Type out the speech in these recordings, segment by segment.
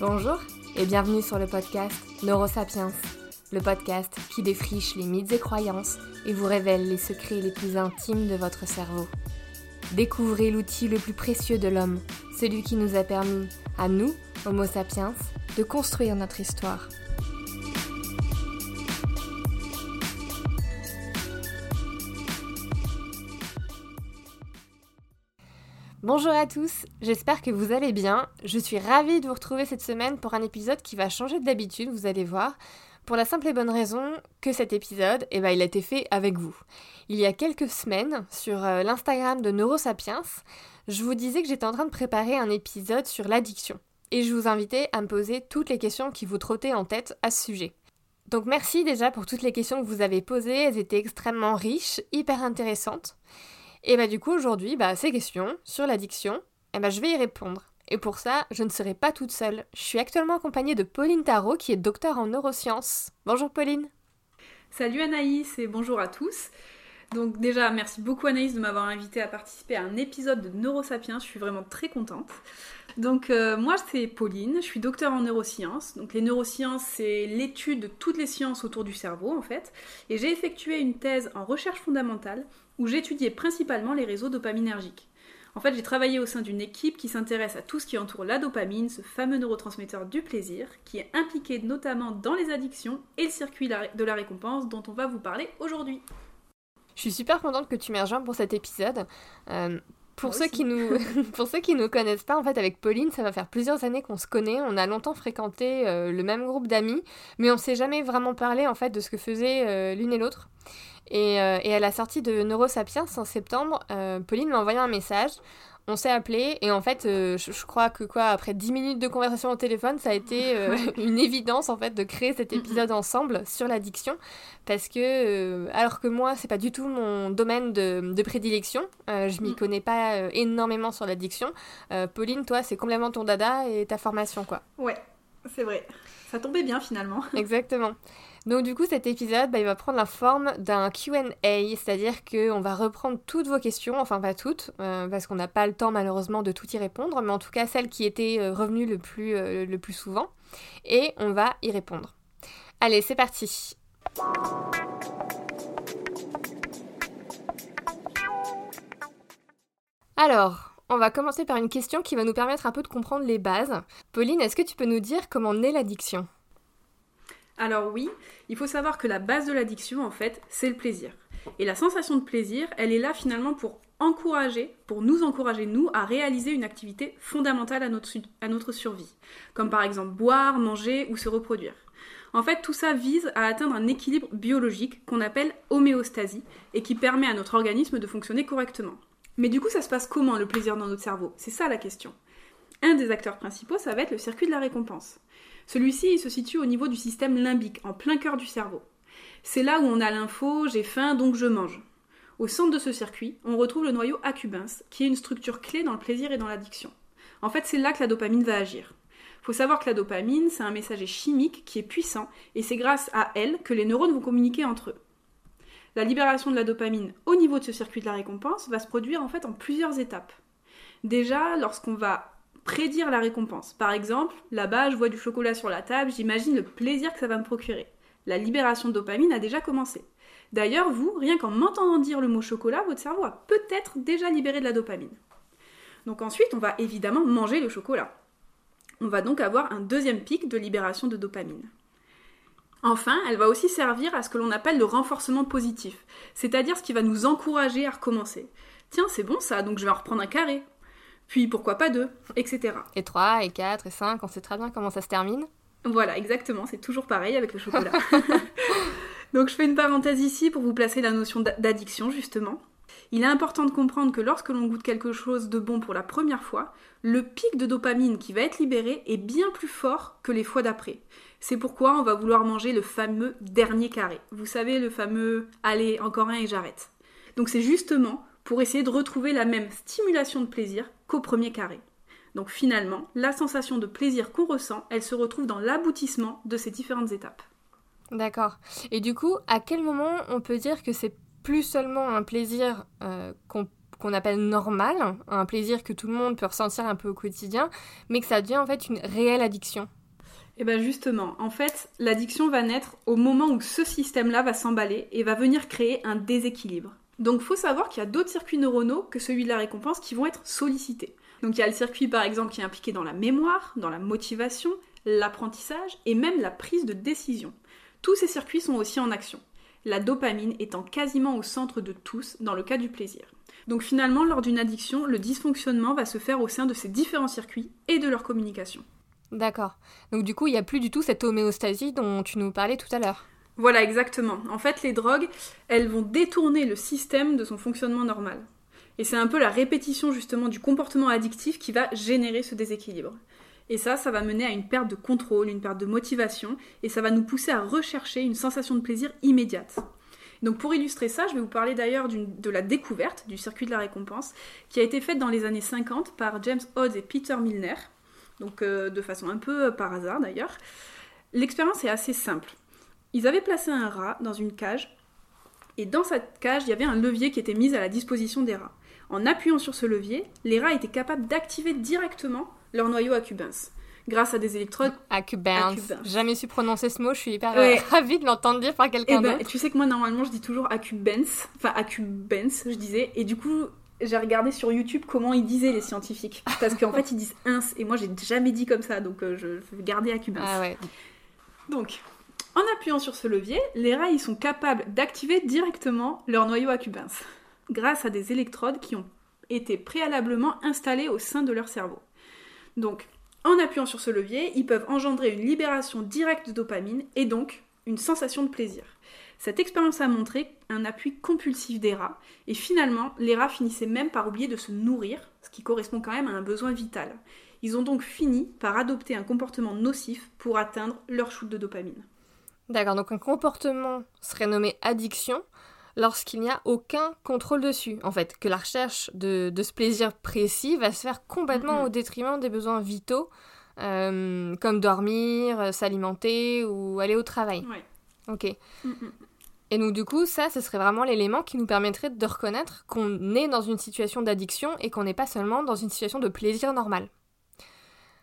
Bonjour et bienvenue sur le podcast Neurosapiens, le podcast qui défriche les mythes et croyances et vous révèle les secrets les plus intimes de votre cerveau. Découvrez l'outil le plus précieux de l'homme, celui qui nous a permis, à nous, Homo sapiens, de construire notre histoire. Bonjour à tous, j'espère que vous allez bien. Je suis ravie de vous retrouver cette semaine pour un épisode qui va changer d'habitude, vous allez voir, pour la simple et bonne raison que cet épisode, eh ben, il a été fait avec vous. Il y a quelques semaines, sur euh, l'Instagram de Neurosapiens, je vous disais que j'étais en train de préparer un épisode sur l'addiction. Et je vous invitais à me poser toutes les questions qui vous trottaient en tête à ce sujet. Donc merci déjà pour toutes les questions que vous avez posées, elles étaient extrêmement riches, hyper intéressantes. Et bah du coup aujourd'hui, bah, ces questions sur l'addiction, eh bah, je vais y répondre. Et pour ça, je ne serai pas toute seule. Je suis actuellement accompagnée de Pauline Tarot qui est docteur en neurosciences. Bonjour Pauline. Salut Anaïs et bonjour à tous. Donc déjà, merci beaucoup Anaïs de m'avoir invité à participer à un épisode de Neurosapiens. Je suis vraiment très contente. Donc euh, moi c'est Pauline, je suis docteur en neurosciences. Donc les neurosciences c'est l'étude de toutes les sciences autour du cerveau en fait. Et j'ai effectué une thèse en recherche fondamentale où j'étudiais principalement les réseaux dopaminergiques. En fait, j'ai travaillé au sein d'une équipe qui s'intéresse à tout ce qui entoure la dopamine, ce fameux neurotransmetteur du plaisir, qui est impliqué notamment dans les addictions et le circuit de la récompense dont on va vous parler aujourd'hui. Je suis super contente que tu m'aies rejoint pour cet épisode. Euh, pour, ceux qui nous, pour ceux qui nous connaissent pas, en fait, avec Pauline, ça va faire plusieurs années qu'on se connaît. On a longtemps fréquenté euh, le même groupe d'amis, mais on s'est jamais vraiment parlé en fait de ce que faisaient euh, l'une et l'autre. Euh, et, à la sortie de Neurosapiens en septembre, euh, Pauline m'a envoyé un message. On s'est appelé et en fait, euh, je, crois que quoi, après 10 minutes de conversation au téléphone, ça a été une évidence en fait de créer cet épisode ensemble sur l'addiction parce que alors que moi, c'est pas du tout mon domaine de, de prédilection, je m'y mm. connais pas énormément sur l'addiction. Pauline, toi, c'est complètement ton dada et ta formation quoi. Ouais, c'est vrai. Ça tombait bien finalement. Exactement. Donc du coup cet épisode, bah, va prendre la forme d'un Q&A, c'est-à-dire qu'on va reprendre toutes vos questions, enfin pas toutes, euh, parce qu'on n'a pas le temps malheureusement de tout y répondre, mais en tout cas celles qui étaient euh, revenues le plus, euh, le plus souvent, et on va y répondre. Allez, c'est parti Alors, on va commencer par une question qui va nous permettre un peu de comprendre les bases. Pauline, est-ce que tu peux nous dire comment naît l'addiction? Alors oui, il faut savoir que la base de l'addiction, en fait, c'est le plaisir. Et la sensation de plaisir, elle est là finalement pour encourager, pour nous encourager, nous, à réaliser une activité fondamentale à notre, survie, comme par exemple boire, manger ou se reproduire. En fait, tout ça vise à atteindre un équilibre biologique qu'on appelle homéostasie et qui permet à notre organisme de fonctionner correctement. Mais du coup, ça se passe comment le plaisir dans notre cerveau? C'est ça la question. Un des acteurs principaux, ça va être le circuit de la récompense. Celui-ci se situe au niveau du système limbique, en plein cœur du cerveau. C'est là où on a l'info j'ai faim donc je mange. Au centre de ce circuit, on retrouve le noyau accumbens, qui est une structure clé dans le plaisir et dans l'addiction. En fait, c'est là que la dopamine va agir. Faut savoir que la dopamine, c'est un messager chimique qui est puissant et c'est grâce à elle que les neurones vont communiquer entre eux. La libération de la dopamine au niveau de ce circuit de la récompense va se produire en fait en plusieurs étapes. Déjà, lorsqu'on va prédire la récompense. Par exemple, là-bas, je vois du chocolat sur la table, j'imagine le plaisir que ça va me procurer. La libération de dopamine a déjà commencé. D'ailleurs, vous, rien qu'en m'entendant dire le mot chocolat, votre cerveau a peut-être déjà libéré de la dopamine. Donc ensuite, on va évidemment manger le chocolat. On va donc avoir un deuxième pic de libération de dopamine. Enfin, elle va aussi servir à ce que l'on appelle le renforcement positif, c'est-à-dire ce qui va nous encourager à recommencer. Tiens, c'est bon ça, donc je vais en reprendre un carré puis pourquoi pas deux, etc. Et 3, et 4, et 5, on sait très bien comment ça se termine. Voilà, exactement, c'est toujours pareil avec le chocolat. Donc je fais une parenthèse ici pour vous placer la notion d'addiction justement. Il est important de comprendre que lorsque l'on goûte quelque chose de bon pour la première fois, le pic de dopamine qui va être libéré est bien plus fort que les fois d'après. C'est pourquoi on va vouloir manger le fameux dernier carré. Vous savez, le fameux allez, encore un et j'arrête. Donc c'est justement pour essayer de retrouver la même stimulation de plaisir qu'au premier carré. Donc finalement, la sensation de plaisir qu'on ressent, elle se retrouve dans l'aboutissement de ces différentes étapes. D'accord. Et du coup, à quel moment on peut dire que c'est plus seulement un plaisir euh, qu'on appelle normal, un plaisir que tout le monde peut ressentir un peu au quotidien, mais que ça devient en fait une réelle addiction? Et eh bien justement, en fait, l'addiction va naître au moment où ce système-là va s'emballer et va venir créer un déséquilibre. Donc faut savoir qu'il y a d'autres circuits neuronaux que celui de la récompense qui vont être sollicités. Donc il y a le circuit par exemple qui est impliqué dans la mémoire, dans la motivation, l'apprentissage et même la prise de décision. Tous ces circuits sont aussi en action. La dopamine étant quasiment au centre de tous dans le cas du plaisir. Donc finalement, lors d'une addiction, le dysfonctionnement va se faire au sein de ces différents circuits et de leur communication. D'accord. Donc du coup, il n'y a plus du tout cette homéostasie dont tu nous parlais tout à l'heure. Voilà, exactement. En fait, les drogues, elles vont détourner le système de son fonctionnement normal. Et c'est un peu la répétition justement du comportement addictif qui va générer ce déséquilibre. Et ça, ça va mener à une perte de contrôle, une perte de motivation, et ça va nous pousser à rechercher une sensation de plaisir immédiate. Donc pour illustrer ça, je vais vous parler d'ailleurs de la découverte du circuit de la récompense, qui a été faite dans les années 50 par James Hodge et Peter Milner, donc euh, de façon un peu euh, par hasard d'ailleurs. L'expérience est assez simple. Ils avaient placé un rat dans une cage, et dans cette cage, il y avait un levier qui était mis à la disposition des rats. En appuyant sur ce levier, les rats étaient capables d'activer directement leur noyau accumbens grâce à des électrodes. Accumbens. Jamais su prononcer ce mot, je suis hyper euh, ravie de l'entendre dire par quelqu'un eh ben, Tu sais que moi, normalement, je dis toujours accumbens, enfin accumbens, je disais, et du coup, j'ai regardé sur YouTube comment ils disaient les scientifiques. Parce qu'en fait, ils disent ins, et moi, j'ai jamais dit comme ça, donc euh, je vais garder accumbens. Ah ouais. Donc, en appuyant sur ce levier, les rats sont capables d'activer directement leur noyau accumbens grâce à des électrodes qui ont été préalablement installées au sein de leur cerveau. Donc, en appuyant sur ce levier, ils peuvent engendrer une libération directe de dopamine et donc une sensation de plaisir. Cette expérience a montré un appui compulsif des rats, et finalement, les rats finissaient même par oublier de se nourrir, ce qui correspond quand même à un besoin vital. Ils ont donc fini par adopter un comportement nocif pour atteindre leur shoot de dopamine. D'accord, donc un comportement serait nommé addiction lorsqu'il n'y a aucun contrôle dessus. En fait, que la recherche de, ce plaisir précis va se faire complètement au détriment des besoins vitaux, euh, comme dormir, euh, s'alimenter ou aller au travail. Ouais. Ok. Et donc du coup, ça, ce serait vraiment l'élément qui nous permettrait de reconnaître qu'on est dans une situation d'addiction et qu'on n'est pas seulement dans une situation de plaisir normal.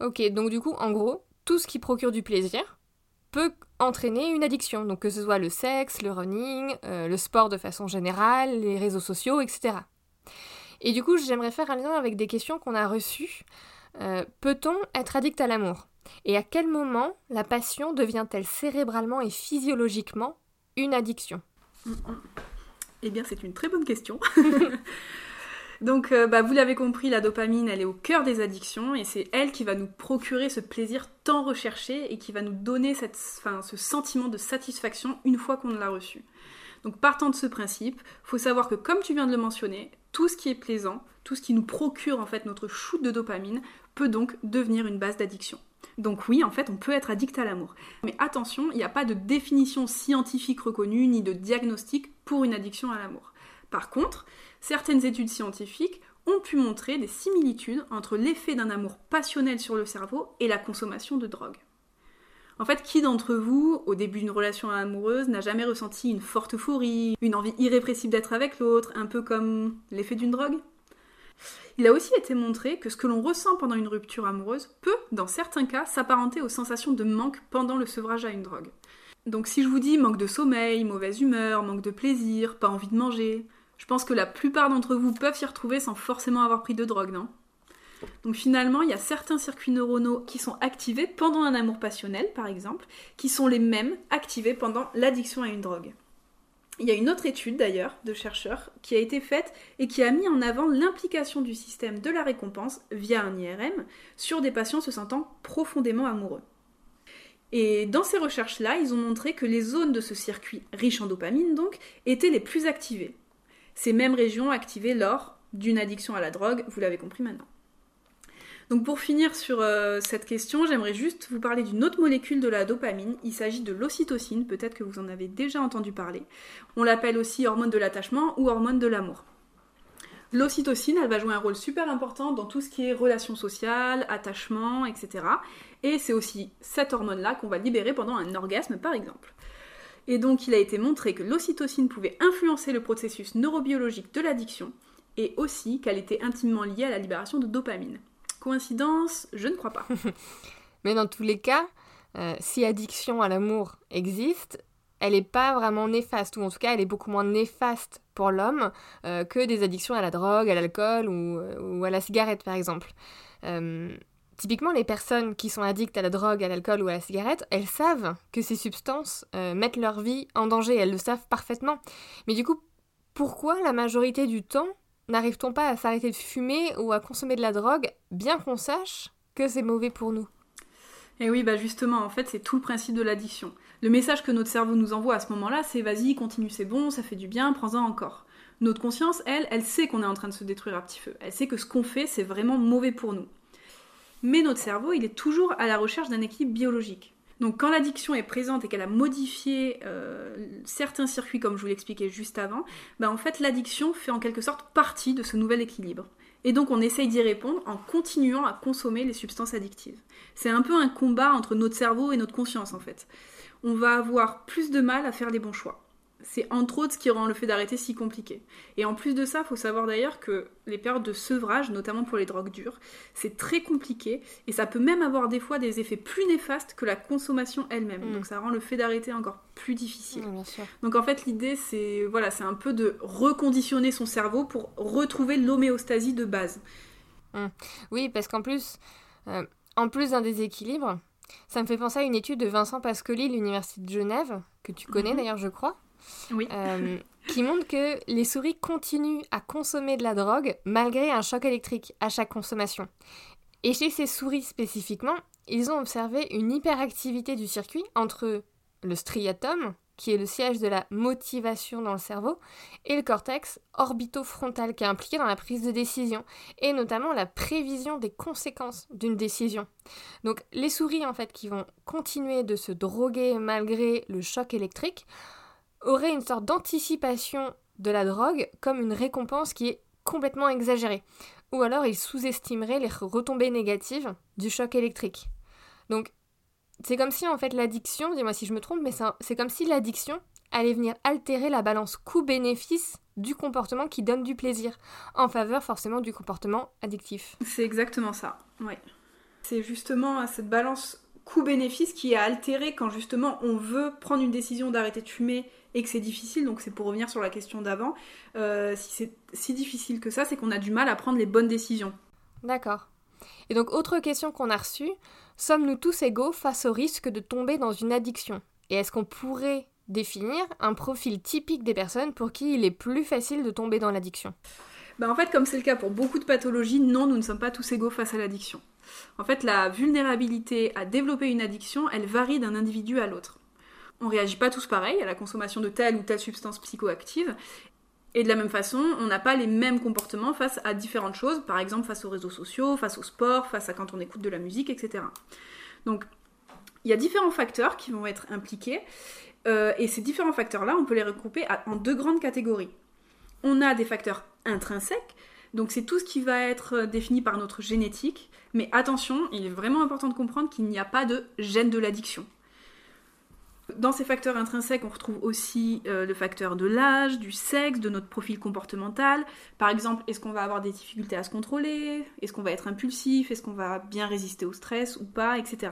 Ok, donc du coup, en gros, tout ce qui procure du plaisir, peut entraîner une addiction. Donc que ce soit le sexe, le running, euh, le sport de façon générale, les réseaux sociaux, etc. Et du coup, j'aimerais faire un lien avec des questions qu'on a reçues. Euh, peut-on être addict à l'amour? Et à quel moment la passion devient-elle cérébralement et physiologiquement une addiction? Eh bien, c'est une très bonne question. Donc, euh, bah, vous l'avez compris, la dopamine, elle est au cœur des addictions et c'est elle qui va nous procurer ce plaisir tant recherché et qui va nous donner cette, ce sentiment de satisfaction une fois qu'on l'a reçu. Donc, partant de ce principe, faut savoir que comme tu viens de le mentionner, tout ce qui est plaisant, tout ce qui nous procure en fait notre shoot de dopamine peut donc devenir une base d'addiction. Donc oui, en fait, on peut être addict à l'amour. Mais attention, il n'y a pas de définition scientifique reconnue ni de diagnostic pour une addiction à l'amour. Par contre, certaines études scientifiques ont pu montrer des similitudes entre l'effet d'un amour passionnel sur le cerveau et la consommation de drogue. En fait, qui d'entre vous, au début d'une relation amoureuse, n'a jamais ressenti une forte euphorie, une envie irrépressible d'être avec l'autre, un peu comme l'effet d'une drogue? Il a aussi été montré que ce que l'on ressent pendant une rupture amoureuse peut, dans certains cas, s'apparenter aux sensations de manque pendant le sevrage à une drogue. Donc si je vous dis manque de sommeil, mauvaise humeur, manque de plaisir, pas envie de manger, je pense que la plupart d'entre vous peuvent s'y retrouver sans forcément avoir pris de drogue, non? Donc finalement, il y a certains circuits neuronaux qui sont activés pendant un amour passionnel, par exemple, qui sont les mêmes activés pendant l'addiction à une drogue. Il y a une autre étude d'ailleurs de chercheurs qui a été faite et qui a mis en avant l'implication du système de la récompense via un IRM sur des patients se sentant profondément amoureux. Et dans ces recherches-là, ils ont montré que les zones de ce circuit riche en dopamine donc étaient les plus activées ces mêmes régions activées lors d'une addiction à la drogue, vous l'avez compris maintenant. Donc pour finir sur euh, cette question, j'aimerais juste vous parler d'une autre molécule de la dopamine. Il s'agit de l'ocytocine, peut-être que vous en avez déjà entendu parler. On l'appelle aussi hormone de l'attachement ou hormone de l'amour. L'ocytocine, elle va jouer un rôle super important dans tout ce qui est relations sociales, attachement, etc. Et c'est aussi cette hormone-là qu'on va libérer pendant un orgasme, par exemple. Et donc il a été montré que l'ocytocine pouvait influencer le processus neurobiologique de l'addiction et aussi qu'elle était intimement liée à la libération de dopamine. Coïncidence Je ne crois pas. Mais dans tous les cas, euh, si addiction à l'amour existe, elle n'est pas vraiment néfaste, ou en tout cas elle est beaucoup moins néfaste pour l'homme euh, que des addictions à la drogue, à l'alcool ou, ou, à la cigarette par exemple. Typiquement, les personnes qui sont addictes à la drogue, à l'alcool ou à la cigarette, elles savent que ces substances euh, mettent leur vie en danger, elles le savent parfaitement. Mais du coup, pourquoi la majorité du temps n'arrive-t-on pas à s'arrêter de fumer ou à consommer de la drogue, bien qu'on sache que c'est mauvais pour nous? Et eh oui, bah justement, en fait, c'est tout le principe de l'addiction. Le message que notre cerveau nous envoie à ce moment-là, c'est vas-y, continue, c'est bon, ça fait du bien, prends-en encore. Notre conscience, elle, elle sait qu'on est en train de se détruire à petit feu. Elle sait que ce qu'on fait, c'est vraiment mauvais pour nous. Mais notre cerveau, il est toujours à la recherche d'un équilibre biologique. Donc quand l'addiction est présente et qu'elle a modifié euh, certains circuits, comme je vous l'expliquais juste avant, ben en fait l'addiction fait en quelque sorte partie de ce nouvel équilibre. Et donc on essaye d'y répondre en continuant à consommer les substances addictives. C'est un peu un combat entre notre cerveau et notre conscience en fait. On va avoir plus de mal à faire les bons choix c'est entre autres ce qui rend le fait d'arrêter si compliqué. Et en plus de ça, il faut savoir d'ailleurs que les périodes de sevrage, notamment pour les drogues dures, c'est très compliqué et ça peut même avoir des fois des effets plus néfastes que la consommation elle-même. Mm. Donc ça rend le fait d'arrêter encore plus difficile. Donc en fait, l'idée c'est voilà, c'est un peu de reconditionner son cerveau pour retrouver l'homéostasie de base. Mm. Oui, parce qu'en plus, euh, en plus d'un déséquilibre, ça me fait penser à une étude de Vincent Pascoli, l'université de Genève, que tu connais mm-hmm. d'ailleurs, je crois Euh, qui montre que les souris continuent à consommer de la drogue malgré un choc électrique à chaque consommation. Et chez ces souris spécifiquement, ils ont observé une hyperactivité du circuit entre le striatum, qui est le siège de la motivation dans le cerveau, et le cortex orbitofrontal, qui est impliqué dans la prise de décision, et notamment la prévision des conséquences d'une décision. Donc les souris, en fait, qui vont continuer de se droguer malgré le choc électrique, aurait une sorte d'anticipation de la drogue comme une récompense qui est complètement exagérée. Ou alors il sous-estimerait les retombées négatives du choc électrique. Donc c'est comme si en fait l'addiction, dis-moi si je me trompe, mais c'est comme si l'addiction allait venir altérer la balance coût-bénéfice du comportement qui donne du plaisir, en faveur forcément du comportement addictif. C'est exactement ça, oui. C'est justement cette balance coût-bénéfice qui est altérée quand justement on veut prendre une décision d'arrêter de fumer et que c'est difficile, donc c'est pour revenir sur la question d'avant, euh, si c'est si difficile que ça, c'est qu'on a du mal à prendre les bonnes décisions. D'accord. Et donc autre question qu'on a reçue, sommes-nous tous égaux face au risque de tomber dans une addiction? Et est-ce qu'on pourrait définir un profil typique des personnes pour qui il est plus facile de tomber dans l'addiction? Ben en fait, comme c'est le cas pour beaucoup de pathologies, non, nous ne sommes pas tous égaux face à l'addiction. En fait, la vulnérabilité à développer une addiction, elle varie d'un individu à l'autre on réagit pas tous pareil à la consommation de telle ou telle substance psychoactive. Et de la même façon, on n'a pas les mêmes comportements face à différentes choses, par exemple face aux réseaux sociaux, face au sport, face à quand on écoute de la musique, etc. Donc, il y a différents facteurs qui vont être impliqués, euh, et ces différents facteurs-là, on peut les regrouper en deux grandes catégories. On a des facteurs intrinsèques, donc c'est tout ce qui va être défini par notre génétique, mais attention, il est vraiment important de comprendre qu'il n'y a pas de gène de l'addiction. Dans ces facteurs intrinsèques, on retrouve aussi euh, le facteur de l'âge, du sexe, de notre profil comportemental. Par exemple, est-ce qu'on va avoir des difficultés à se contrôler? Est-ce qu'on va être impulsif? Est-ce qu'on va bien résister au stress ou pas Etc.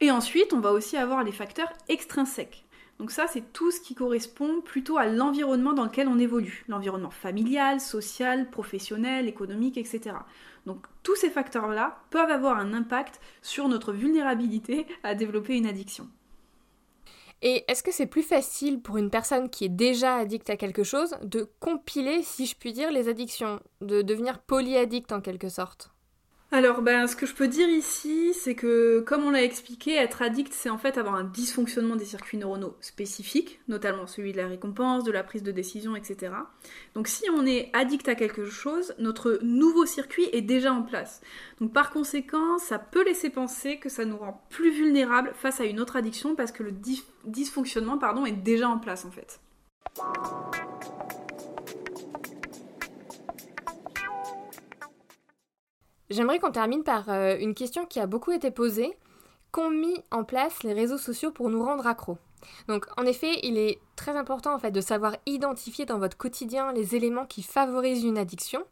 Et ensuite, on va aussi avoir les facteurs extrinsèques. Donc ça, c'est tout ce qui correspond plutôt à l'environnement dans lequel on évolue. L'environnement familial, social, professionnel, économique, etc. Donc tous ces facteurs-là peuvent avoir un impact sur notre vulnérabilité à développer une addiction. Et est-ce que c'est plus facile pour une personne qui est déjà addicte à quelque chose de compiler, si je puis dire, les addictions, de devenir polyaddict en quelque sorte? Alors, ben, ce que je peux dire ici, c'est que, comme on l'a expliqué, être addict, c'est en fait avoir un dysfonctionnement des circuits neuronaux spécifiques, notamment celui de la récompense, de la prise de décision, etc. Donc, si on est addict à quelque chose, notre nouveau circuit est déjà en place. Donc, par conséquent, ça peut laisser penser que ça nous rend plus vulnérables face à une autre addiction parce que le dysfonctionnement, pardon, est déjà en place en fait. J'aimerais qu'on termine par euh, une question qui a beaucoup été posée. Qu'ont mis en place les réseaux sociaux pour nous rendre accros? Donc, en effet, il est très important en fait de savoir identifier dans votre quotidien les éléments qui favorisent une addiction.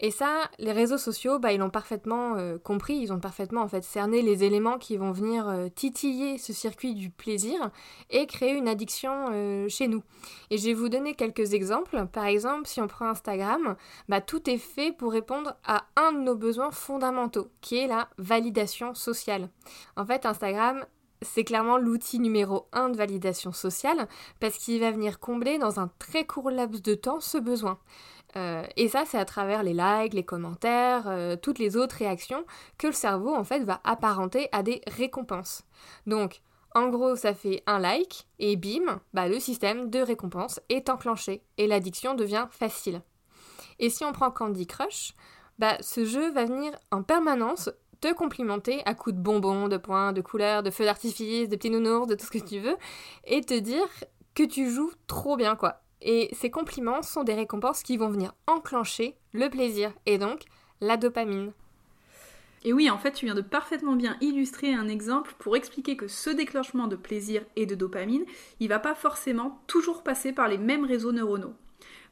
Et ça, les réseaux sociaux, bah, ils l'ont parfaitement euh, compris, ils ont parfaitement en fait cerné les éléments qui vont venir euh, titiller ce circuit du plaisir et créer une addiction euh, chez nous. Et je vais vous donner quelques exemples. Par exemple, si on prend Instagram, bah, tout est fait pour répondre à un de nos besoins fondamentaux, qui est la validation sociale. En fait, Instagram, c'est clairement l'outil numéro un de validation sociale parce qu'il va venir combler dans un très court laps de temps ce besoin. Euh, et ça, c'est à travers les likes, les commentaires, euh, toutes les autres réactions que le cerveau en fait va apparenter à des récompenses. Donc, en gros, ça fait un like et bim, bah, le système de récompense est enclenché et l'addiction devient facile. Et si on prend Candy Crush, bah, ce jeu va venir en permanence te complimenter à coups de bonbons, de points, de couleurs, de feux d'artifice, de petits nounours, de tout ce que tu veux, et te dire que tu joues trop bien, quoi. Et ces compliments sont des récompenses qui vont venir enclencher le plaisir, et donc la dopamine. Et oui, en fait, tu viens de parfaitement bien illustrer un exemple pour expliquer que ce déclenchement de plaisir et de dopamine, il va pas forcément toujours passer par les mêmes réseaux neuronaux.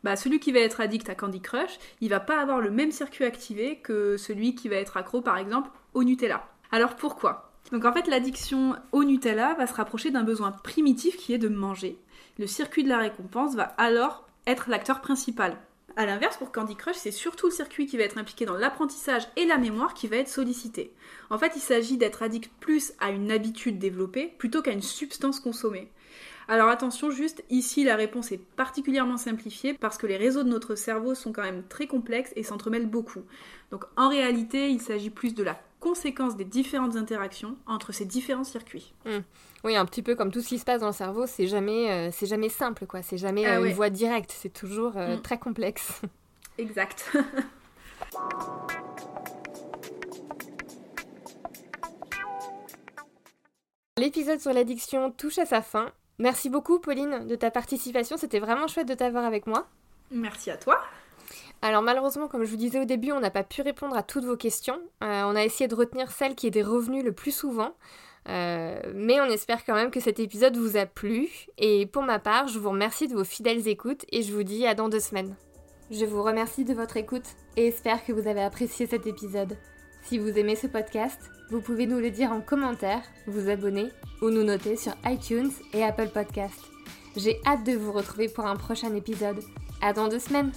Bah, celui qui va être addict à Candy Crush, il va pas avoir le même circuit activé que celui qui va être accro par exemple au Nutella. Alors pourquoi? Donc en fait l'addiction au Nutella va se rapprocher d'un besoin primitif qui est de manger. Le circuit de la récompense va alors être l'acteur principal. A l'inverse, pour Candy Crush, c'est surtout le circuit qui va être impliqué dans l'apprentissage et la mémoire qui va être sollicité. En fait, il s'agit d'être addict plus à une habitude développée plutôt qu'à une substance consommée. Alors attention, juste ici la réponse est particulièrement simplifiée parce que les réseaux de notre cerveau sont quand même très complexes et s'entremêlent beaucoup. Donc en réalité, il s'agit plus de la conséquence des différentes interactions entre ces différents circuits. Hmm. Oui, un petit peu comme tout ce qui se passe dans le cerveau, c'est jamais, euh, c'est jamais simple, quoi. C'est jamais ah euh, une voie directe, c'est toujours euh, hmm. très complexe. Exact. L'épisode sur l'addiction touche à sa fin. Merci beaucoup, Pauline, de ta participation. C'était vraiment chouette de t'avoir avec moi. Merci à toi. Alors malheureusement, comme je vous disais au début, on n'a pas pu répondre à toutes vos questions. Euh, on a essayé de retenir celles qui étaient revenues le plus souvent. Euh, mais on espère quand même que cet épisode vous a plu. Et pour ma part, je vous remercie de vos fidèles écoutes et je vous dis à dans deux semaines. Je vous remercie de votre écoute et espère que vous avez apprécié cet épisode. Si vous aimez ce podcast, vous pouvez nous le dire en commentaire, vous abonner ou nous noter sur iTunes et Apple Podcast. J'ai hâte de vous retrouver pour un prochain épisode. À dans deux semaines!